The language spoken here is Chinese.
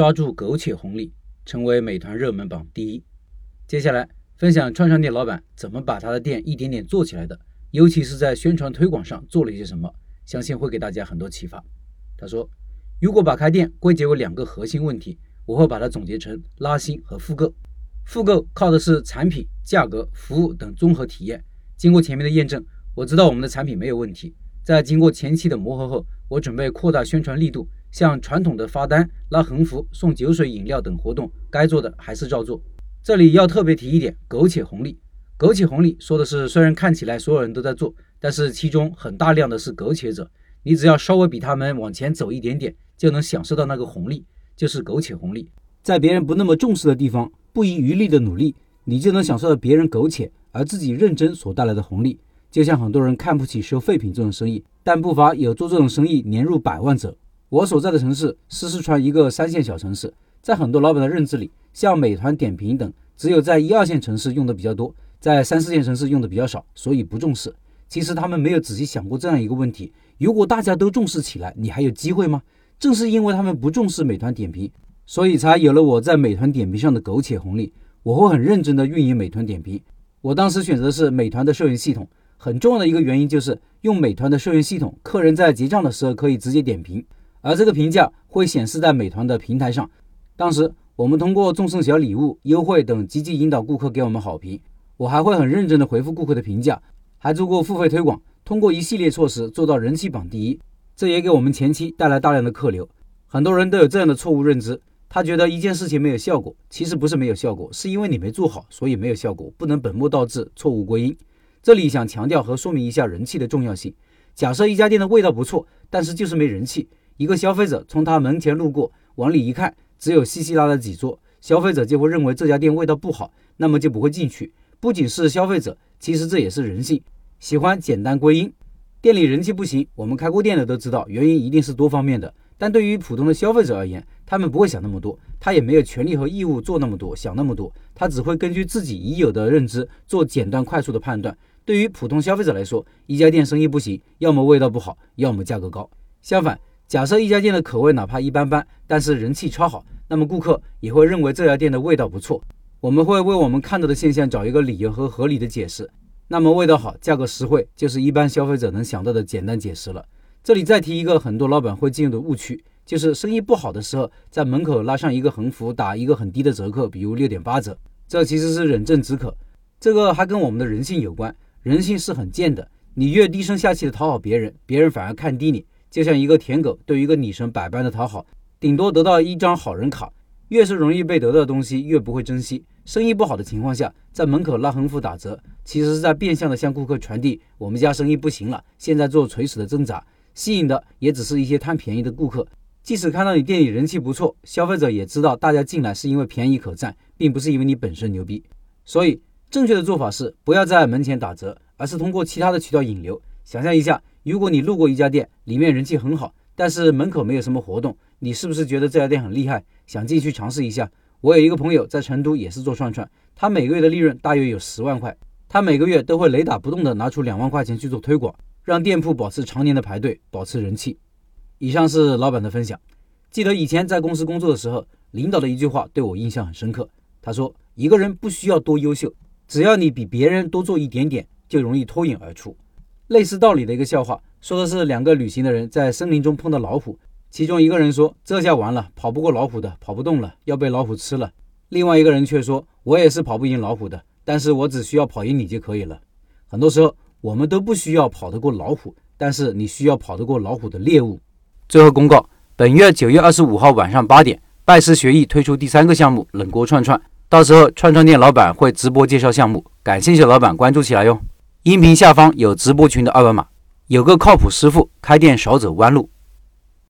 抓住苟且红利，成为美团热门榜第一。接下来分享串串店老板怎么把他的店一点点做起来的，尤其是在宣传推广上做了一些什么，相信会给大家很多启发。他说：“如果把开店归结为两个核心问题，我会把它总结成拉新和复购。复购靠的是产品、价格、服务等综合体验。经过前面的验证，我知道我们的产品没有问题。在经过前期的磨合后，我准备扩大宣传力度，像传统的发单、拉横幅、送酒水、饮料等活动，该做的还是照做。”这里要特别提一点，苟且红利。苟且红利说的是，虽然看起来所有人都在做，但是其中很大量的是苟且者。你只要稍微比他们往前走一点点，就能享受到那个红利，就是苟且红利。在别人不那么重视的地方，不遗余力的努力，你就能享受到别人苟且而自己认真所带来的红利。就像很多人看不起收废品这种生意，但不乏有做这种生意年入百万者。我所在的城市是四川一个三线小城市，在很多老板的认知里。像美团点评等，只有在一二线城市用的比较多，在三四线城市用的比较少，所以不重视。其实他们没有仔细想过这样一个问题：如果大家都重视起来，你还有机会吗？正是因为他们不重视美团点评，所以才有了我在美团点评上的苟且红利。我会很认真的运营美团点评。我当时选择的是美团的社员系统，很重要的一个原因就是用美团的社员系统，客人在结账的时候可以直接点评，而这个评价会显示在美团的平台上。当时。我们通过赠送小礼物、优惠等积极引导顾客给我们好评。我还会很认真的回复顾客的评价，还做过付费推广，通过一系列措施做到人气榜第一。这也给我们前期带来大量的客流。很多人都有这样的错误认知，他觉得一件事情没有效果，其实不是没有效果，是因为你没做好，所以没有效果，不能本末倒置，错误归因。这里想强调和说明一下人气的重要性。假设一家店的味道不错，但是就是没人气，一个消费者从他门前路过，往里一看。只有稀稀拉拉几桌，消费者就会认为这家店味道不好，那么就不会进去。不仅是消费者，其实这也是人性，喜欢简单归因。店里人气不行，我们开过店的都知道，原因一定是多方面的。但对于普通的消费者而言，他们不会想那么多，他也没有权利和义务做那么多，想那么多，他只会根据自己已有的认知做简单快速的判断。对于普通消费者来说，一家店生意不行，要么味道不好，要么价格高。相反，假设一家店的口味哪怕一般般，但是人气超好，那么顾客也会认为这家店的味道不错。我们会为我们看到的现象找一个理由和合理的解释。那么味道好、价格实惠，就是一般消费者能想到的简单解释了。这里再提一个很多老板会进入的误区，就是生意不好的时候，在门口拉上一个横幅，打一个很低的折扣，比如六点八折，这其实是忍症止渴。这个还跟我们的人性有关，人性是很贱的。你越低声下气的讨好别人，别人反而看低你。就像一个舔狗对一个女神百般的讨好，顶多得到一张好人卡。越是容易被得到的东西，越不会珍惜。生意不好的情况下，在门口拉横幅打折，其实是在变相的向顾客传递我们家生意不行了，现在做垂死的挣扎。吸引的也只是一些贪便宜的顾客。即使看到你店里人气不错，消费者也知道大家进来是因为便宜可占，并不是因为你本身牛逼。所以，正确的做法是不要在门前打折，而是通过其他的渠道引流。想象一下。如果你路过一家店，里面人气很好，但是门口没有什么活动，你是不是觉得这家店很厉害，想进去尝试一下？我有一个朋友在成都也是做串串，他每个月的利润大约有十万块，他每个月都会雷打不动的拿出两万块钱去做推广，让店铺保持常年的排队，保持人气。以上是老板的分享。记得以前在公司工作的时候，领导的一句话对我印象很深刻。他说：“一个人不需要多优秀，只要你比别人多做一点点，就容易脱颖而出。”类似道理的一个笑话，说的是两个旅行的人在森林中碰到老虎，其中一个人说：“这下完了，跑不过老虎的，跑不动了，要被老虎吃了。”另外一个人却说：“我也是跑不赢老虎的，但是我只需要跑赢你就可以了。”很多时候，我们都不需要跑得过老虎，但是你需要跑得过老虎的猎物。最后公告：本月九月二十五号晚上八点，拜师学艺推出第三个项目——冷锅串串，到时候串串店老板会直播介绍项目，感兴趣的老板关注起来哟。音频下方有直播群的二维码，有个靠谱师傅，开店少走弯路。